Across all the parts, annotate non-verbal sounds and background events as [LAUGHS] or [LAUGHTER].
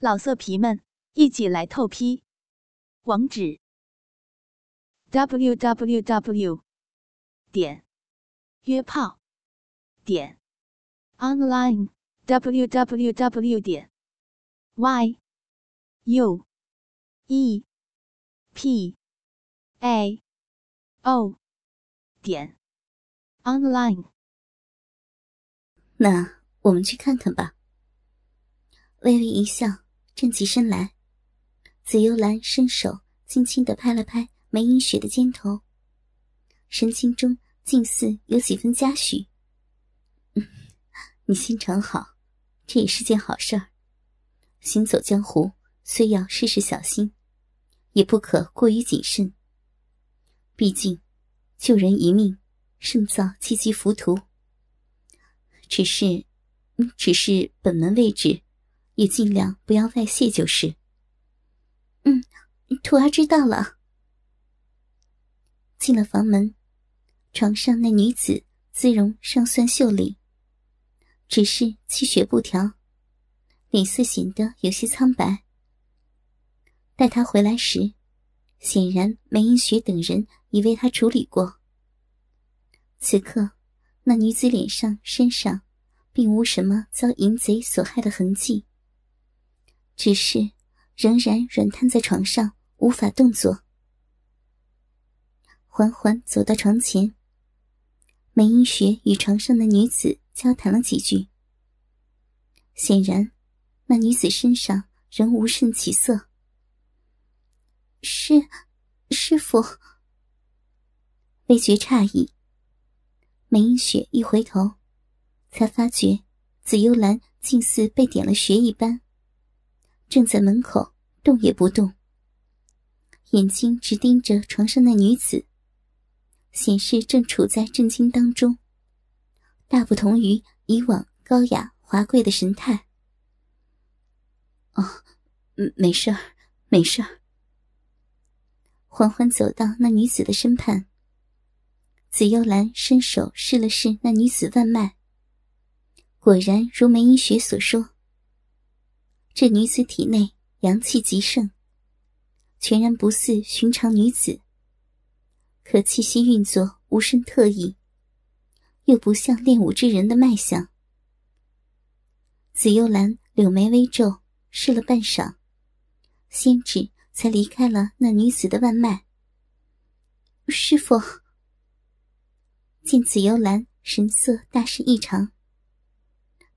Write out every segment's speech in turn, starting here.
老色皮们，一起来透批！网址：w w w 点约炮点 online w w w 点 y u e p a o 点 online。那我们去看看吧。微微一笑。站起身来，紫幽兰伸手轻轻的拍了拍梅英雪的肩头，神情中竟似有几分嘉许。你心肠好，这也是件好事儿。行走江湖，虽要事事小心，也不可过于谨慎。毕竟，救人一命，胜造七级浮屠。只是，只是本门位置。也尽量不要外泄就是。嗯，徒儿知道了。进了房门，床上那女子姿容尚算秀丽，只是气血不调，脸色显得有些苍白。待她回来时，显然梅英雪等人已为她处理过。此刻，那女子脸上、身上，并无什么遭淫贼所害的痕迹。只是仍然软瘫在床上，无法动作。缓缓走到床前，梅英雪与床上的女子交谈了几句。显然，那女子身上仍无甚起色。是，师傅。未觉诧异，梅英雪一回头，才发觉紫幽兰竟似被点了穴一般。正在门口动也不动，眼睛直盯着床上那女子，显示正处在震惊当中，大不同于以往高雅华贵的神态。哦，没事儿，没事儿。缓缓走到那女子的身畔，紫幽兰伸手试了试那女子腕脉，果然如梅英雪所说。这女子体内阳气极盛，全然不似寻常女子。可气息运作无甚特异，又不像练武之人的脉象。紫幽兰柳眉微皱，试了半晌，仙指才离开了那女子的腕脉。师傅见紫幽兰神色大是异常，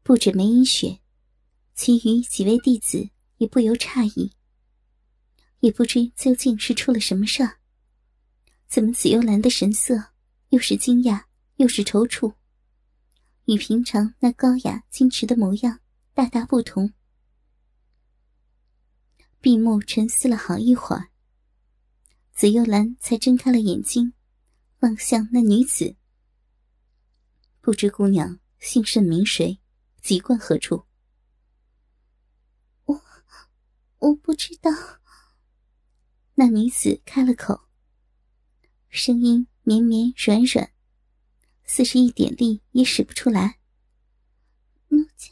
不止梅英雪。其余几位弟子也不由诧异，也不知究竟是出了什么事儿。怎么紫幽兰的神色又是惊讶又是踌躇，与平常那高雅矜持的模样大大不同。闭目沉思了好一会儿，紫幽兰才睁开了眼睛，望向那女子。不知姑娘姓甚名谁，籍贯何处？我不知道。那女子开了口，声音绵绵软软，似是一点力也使不出来。奴家，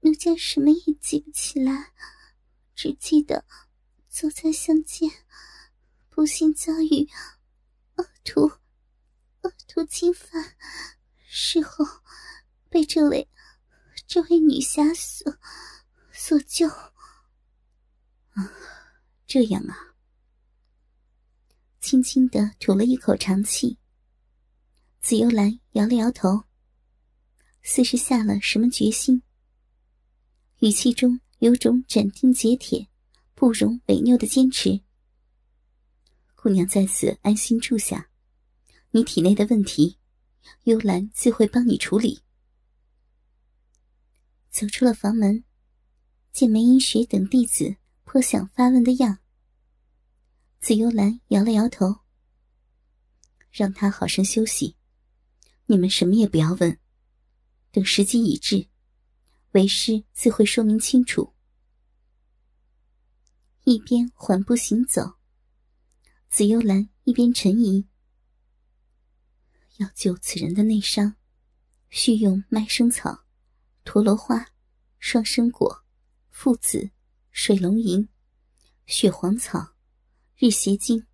奴家什么也记不起来，只记得昨在相见，不幸遭遇恶徒恶徒侵犯，事后被这位这位女侠所所救。啊，这样啊！轻轻的吐了一口长气。紫幽兰摇了摇头，似是下了什么决心，语气中有种斩钉截铁、不容违拗的坚持。姑娘在此安心住下，你体内的问题，幽兰自会帮你处理。走出了房门，见梅英雪等弟子。颇想发问的样，紫幽兰摇了摇头，让他好生休息。你们什么也不要问，等时机已至，为师自会说明清楚。一边缓步行走，紫幽兰一边沉吟：要救此人的内伤，需用麦生草、陀螺花、双生果、附子。水龙吟、血黄草、日邪精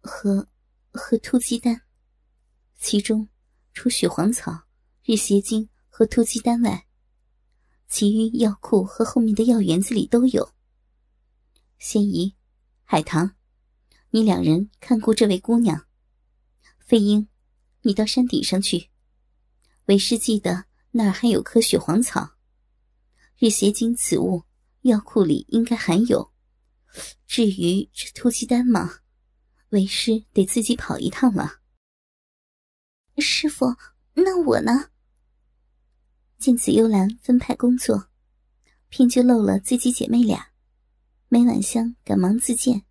和和突击丹。其中，除血黄草、日邪精和突击丹外，其余药库和后面的药园子里都有。仙姨、海棠，你两人看顾这位姑娘。飞鹰，你到山顶上去。为师记得那儿还有棵血黄草，日邪经此物，药库里应该含有。至于这突击丹嘛，为师得自己跑一趟了。师傅，那我呢？见紫幽兰分派工作，偏就漏了自己姐妹俩。梅婉香赶忙自荐：“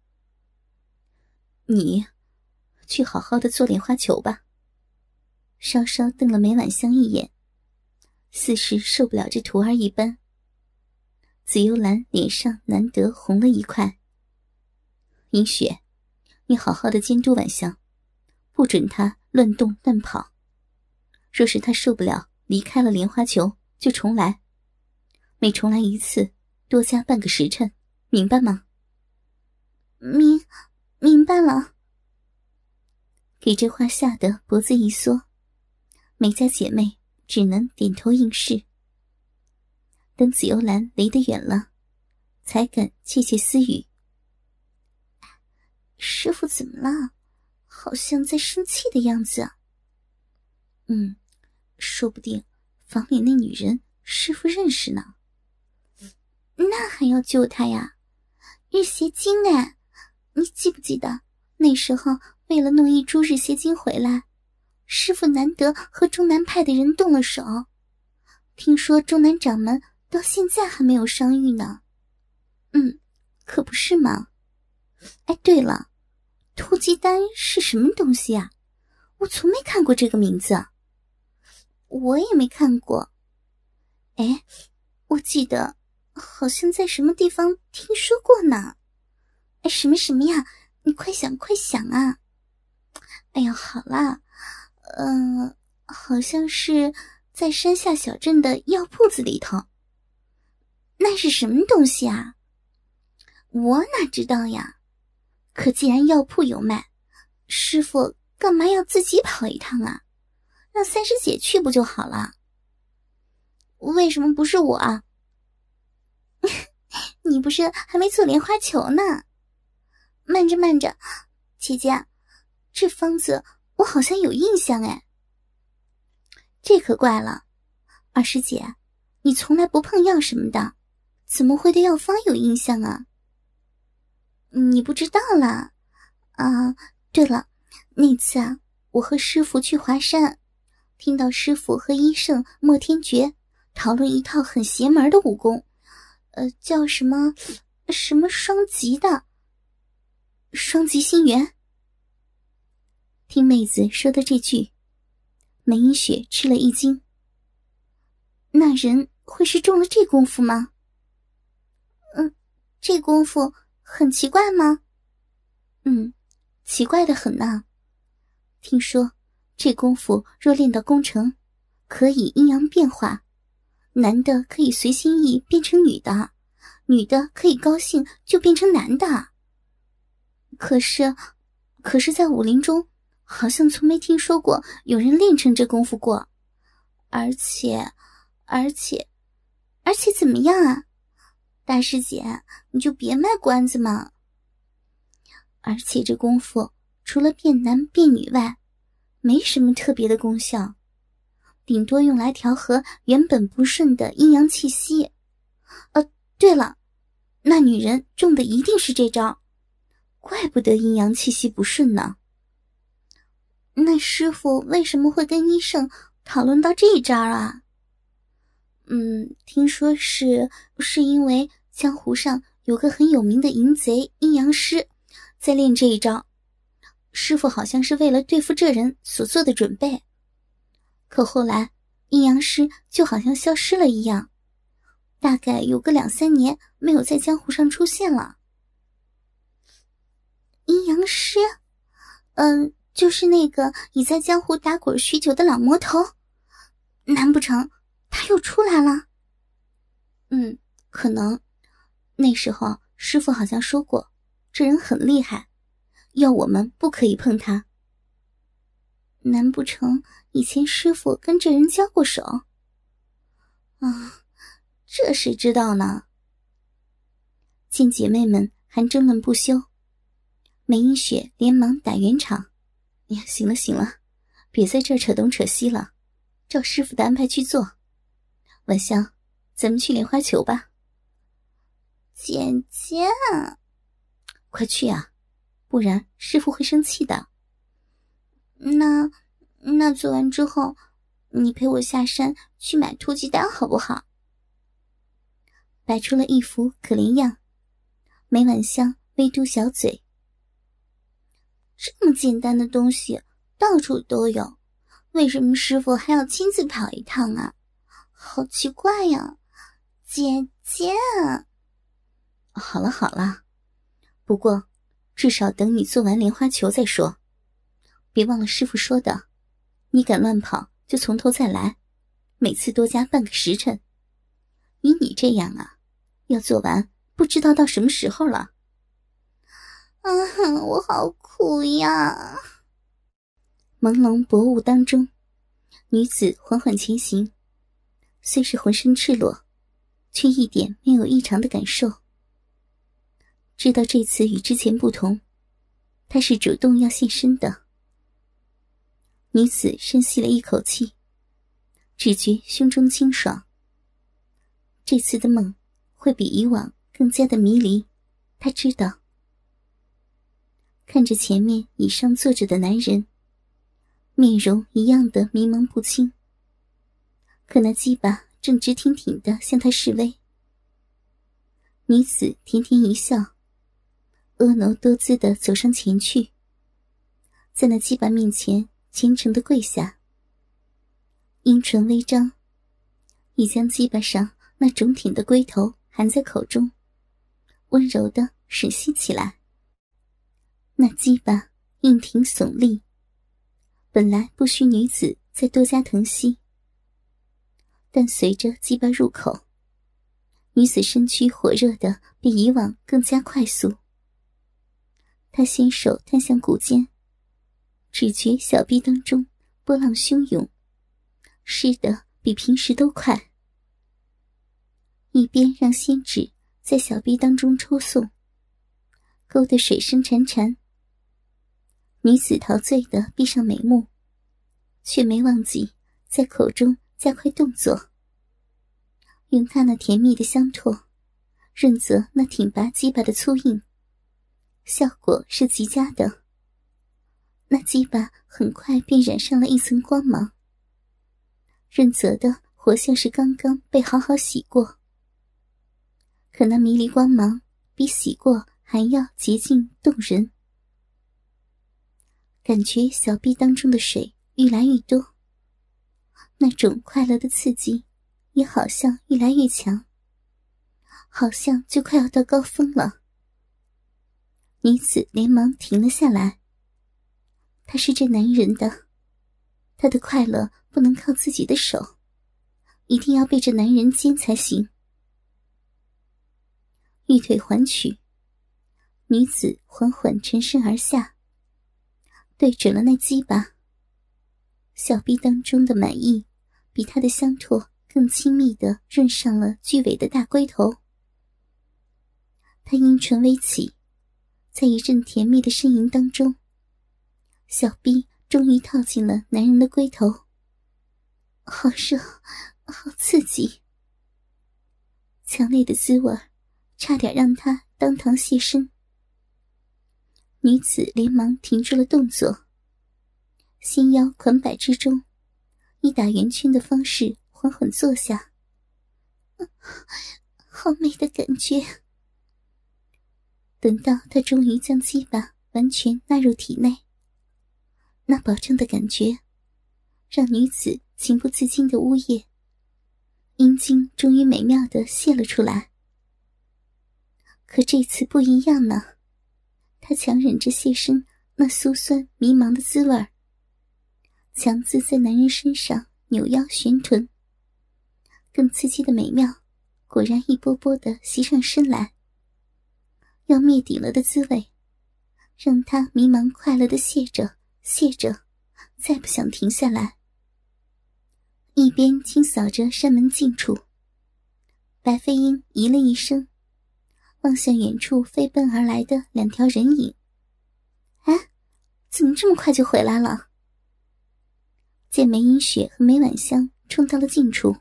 你去好好的做莲花球吧。”稍稍瞪了梅婉香一眼，似是受不了这徒儿一般。紫幽兰脸上难得红了一块。银雪，你好好的监督婉香，不准她乱动乱跑。若是她受不了，离开了莲花球，就重来。每重来一次，多加半个时辰。明白吗？明明白了。给这话吓得脖子一缩，梅家姐妹只能点头应是。等紫幽兰离得远了，才敢窃窃私语：“师傅怎么了？好像在生气的样子。”“嗯，说不定房里那女人师傅认识呢。”“那还要救她呀？”日邪精哎，你记不记得那时候为了弄一株日邪精回来，师傅难得和中南派的人动了手。听说中南掌门到现在还没有伤愈呢。嗯，可不是吗？哎，对了，突击丹是什么东西啊？我从没看过这个名字。我也没看过。哎，我记得。好像在什么地方听说过呢？哎，什么什么呀？你快想快想啊！哎呀，好啦，嗯，好像是在山下小镇的药铺子里头。是什么东西啊？我哪知道呀？可既然药铺有卖，师傅干嘛要自己跑一趟啊？让三师姐去不就好了？为什么不是我啊？[LAUGHS] 你不是还没做莲花球呢？慢着慢着，姐姐，这方子我好像有印象哎。这可怪了，二师姐，你从来不碰药什么的，怎么会对药方有印象啊？你不知道啦？啊，对了，那次啊，我和师傅去华山，听到师傅和医圣莫天觉讨论一套很邪门的武功。呃，叫什么什么双极的双极心源？听妹子说的这句，梅英雪吃了一惊。那人会是中了这功夫吗？这功夫很奇怪吗？嗯，奇怪的很呢。听说这功夫若练到功成，可以阴阳变化。男的可以随心意变成女的，女的可以高兴就变成男的。可是，可是在武林中，好像从没听说过有人练成这功夫过。而且，而且，而且怎么样啊？大师姐，你就别卖关子嘛。而且这功夫除了变男变女外，没什么特别的功效。顶多用来调和原本不顺的阴阳气息。呃，对了，那女人中的一定是这招，怪不得阴阳气息不顺呢。那师傅为什么会跟医生讨论到这一招啊？嗯，听说是是因为江湖上有个很有名的淫贼阴阳师，在练这一招，师傅好像是为了对付这人所做的准备。可后来，阴阳师就好像消失了一样，大概有个两三年没有在江湖上出现了。阴阳师，嗯，就是那个已在江湖打滚许久的老魔头，难不成他又出来了？嗯，可能。那时候师傅好像说过，这人很厉害，要我们不可以碰他。难不成以前师傅跟这人交过手？啊，这谁知道呢？见姐妹们还争论不休，梅英雪连忙打圆场：“呀，行了行了，别在这扯东扯西了，照师傅的安排去做。晚香，咱们去莲花球吧。”姐姐，快去啊，不然师傅会生气的。那那做完之后，你陪我下山去买突击丹好不好？摆出了一副可怜样，梅婉香微嘟小嘴。这么简单的东西到处都有，为什么师傅还要亲自跑一趟啊？好奇怪呀，姐姐。好了好了，不过至少等你做完莲花球再说。别忘了师傅说的，你敢乱跑就从头再来，每次多加半个时辰。以你这样啊，要做完不知道到什么时候了。啊，我好苦呀！朦胧薄雾当中，女子缓缓前行，虽是浑身赤裸，却一点没有异常的感受。知道这次与之前不同，他是主动要现身的。女子深吸了一口气，只觉胸中清爽。这次的梦会比以往更加的迷离，她知道。看着前面椅上坐着的男人，面容一样的迷茫不清，可那鸡巴正直挺挺的向他示威。女子甜甜一笑，婀娜多姿的走上前去，在那鸡巴面前。虔诚的跪下，阴唇微张，已将鸡巴上那肿挺的龟头含在口中，温柔的吮吸起来。那鸡巴硬挺耸立，本来不需女子再多加疼惜，但随着鸡巴入口，女子身躯火热的比以往更加快速。她先手探向骨间。只觉小臂当中波浪汹涌，湿的比平时都快。一边让仙指在小臂当中抽送，勾得水声潺潺。女子陶醉的闭上眉目，却没忘记在口中加快动作，用她那甜蜜的香唾润泽那挺拔鸡巴的粗硬，效果是极佳的。那鸡巴很快便染上了一层光芒，润泽的活像是刚刚被好好洗过。可那迷离光芒比洗过还要洁净动人，感觉小臂当中的水愈来愈多，那种快乐的刺激也好像愈来愈强，好像就快要到高峰了。女子连忙停了下来。他是这男人的，他的快乐不能靠自己的手，一定要被这男人奸才行。玉腿环曲，女子缓缓沉身而下，对准了那鸡巴。小臂当中的满意，比他的香唾更亲密的润上了巨尾的大龟头。他阴唇微起，在一阵甜蜜的呻吟当中。小臂终于套进了男人的龟头，好热，好刺激，强烈的滋味差点让他当堂现身。女子连忙停住了动作，心腰款摆之中，以打圆圈的方式缓缓坐下。[LAUGHS] 好美的感觉！等到他终于将鸡巴完全纳入体内。那保证的感觉，让女子情不自禁的呜咽，阴茎终于美妙的泄了出来。可这次不一样呢，她强忍着泄身那酥酸迷茫的滋味强自在男人身上扭腰旋臀，更刺激的美妙，果然一波波的袭上身来。要灭顶了的滋味，让他迷茫快乐的谢着谢着，再不想停下来。一边清扫着山门近处，白飞鹰咦了一声，望向远处飞奔而来的两条人影。哎，怎么这么快就回来了？见梅英雪和梅婉香冲到了近处，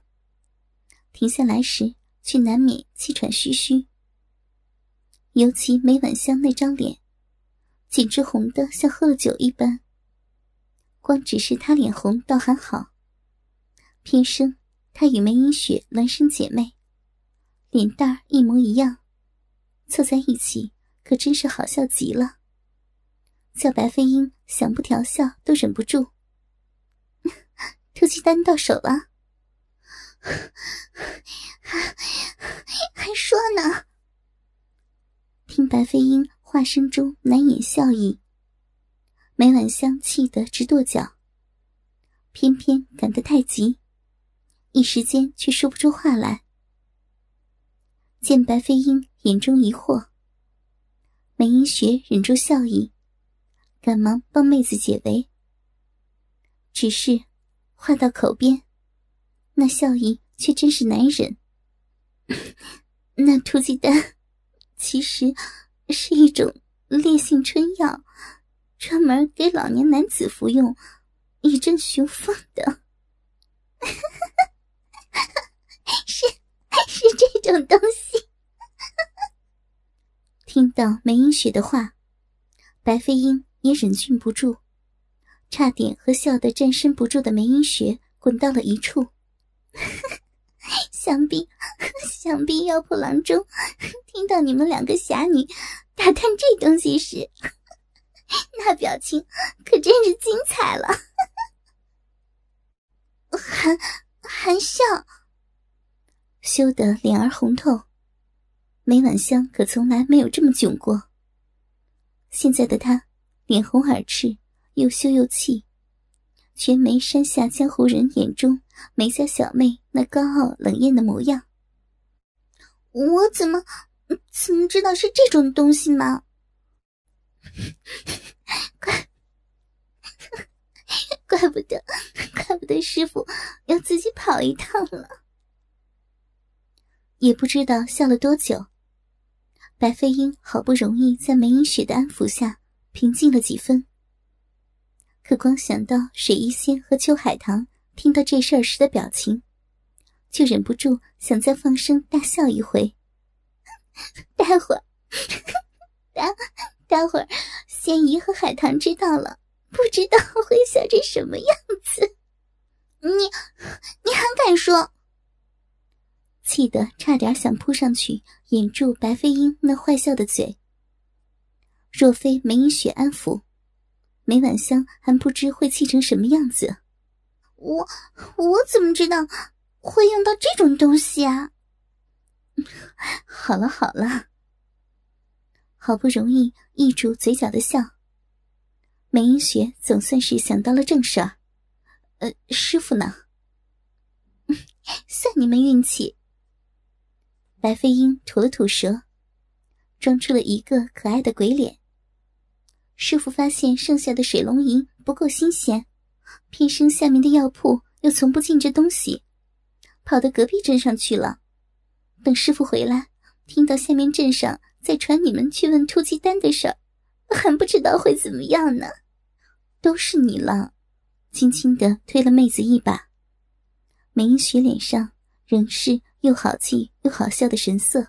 停下来时却难免气喘吁吁。尤其梅婉香那张脸，简直红的像喝了酒一般。光只是她脸红倒还好，偏生她与梅英雪孪生姐妹，脸蛋儿一模一样，凑在一起可真是好笑极了。叫白飞鹰想不调笑都忍不住。突击丹到手了，还 [LAUGHS] 还说呢。听白飞鹰话声中难掩笑意，梅婉香气得直跺脚，偏偏赶得太急，一时间却说不出话来。见白飞鹰眼中疑惑，梅英雪忍住笑意，赶忙帮妹子解围。只是话到口边，那笑意却真是难忍。[LAUGHS] 那突击丹。其实是一种烈性春药，专门给老年男子服用，以镇雄风的。[LAUGHS] 是是这种东西。听到梅英雪的话，白飞鹰也忍俊不住，差点和笑得站身不住的梅英雪滚到了一处。想必，想必妖婆郎中 [LAUGHS] 听到你们两个侠女打探这东西时，[LAUGHS] 那表情可真是精彩了，含含笑，羞得脸儿红透。梅婉香可从来没有这么囧过。现在的她脸红耳赤，又羞又气。全没山下江湖人眼中梅家小妹那高傲冷艳的模样。我怎么怎么知道是这种东西吗？怪怪不得，怪不得师傅要自己跑一趟了。也不知道笑了多久，白飞鹰好不容易在梅影雪的安抚下平静了几分。可光想到水一仙和秋海棠听到这事儿时的表情，就忍不住想再放声大笑一回。[LAUGHS] 待会儿，待待会儿，仙姨和海棠知道了，不知道会笑成什么样子。你，你还敢说？气得差点想扑上去掩住白飞鹰那坏笑的嘴。若非梅影雪安抚。梅婉香还不知会气成什么样子，我我怎么知道会用到这种东西啊？[LAUGHS] 好了好了，好不容易抑住嘴角的笑，梅英雪总算是想到了正事儿。呃，师傅呢？[LAUGHS] 算你们运气。白飞鹰吐了吐舌，装出了一个可爱的鬼脸。师傅发现剩下的水龙吟不够新鲜，偏生下面的药铺又从不进这东西，跑到隔壁镇上去了。等师傅回来，听到下面镇上在传你们去问突击丹的事儿，还不知道会怎么样呢。都是你了，轻轻的推了妹子一把。梅英雪脸上仍是又好气又好笑的神色，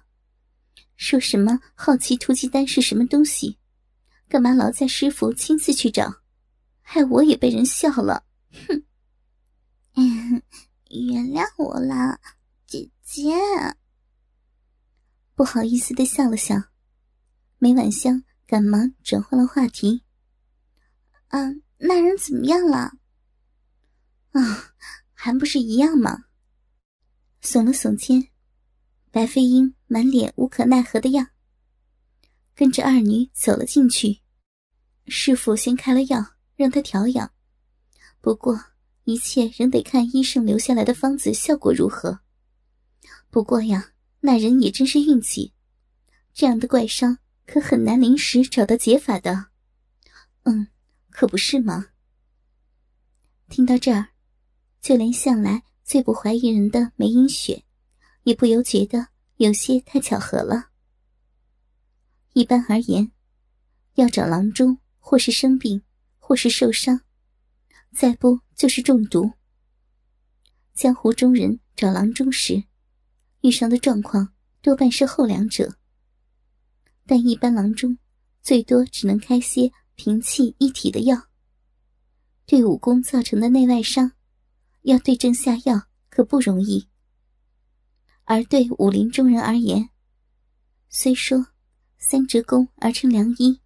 说什么好奇突击丹是什么东西。干嘛劳在师傅亲自去找，害我也被人笑了。哼！原谅我啦，姐姐。不好意思的笑了笑，梅婉香赶忙转换了话题。嗯，那人怎么样了？啊，还不是一样吗？耸了耸肩，白飞鹰满脸无可奈何的样。跟着二女走了进去，师傅先开了药让他调养，不过一切仍得看医生留下来的方子效果如何。不过呀，那人也真是运气，这样的怪伤可很难临时找到解法的。嗯，可不是吗？听到这儿，就连向来最不怀疑人的梅英雪，也不由觉得有些太巧合了。一般而言，要找郎中，或是生病，或是受伤，再不就是中毒。江湖中人找郎中时，遇上的状况多半是后两者。但一般郎中，最多只能开些平气一体的药。对武功造成的内外伤，要对症下药可不容易。而对武林中人而言，虽说三折功而成良医，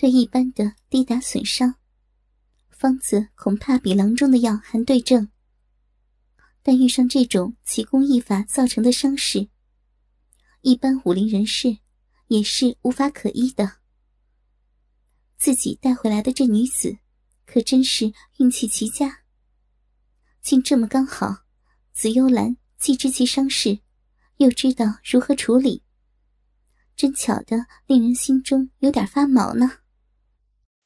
对一般的滴打损伤，方子恐怕比郎中的药还对症。但遇上这种奇功异法造成的伤势，一般武林人士也是无法可医的。自己带回来的这女子，可真是运气极佳，竟这么刚好。紫幽兰既知其伤势，又知道如何处理，真巧的令人心中有点发毛呢。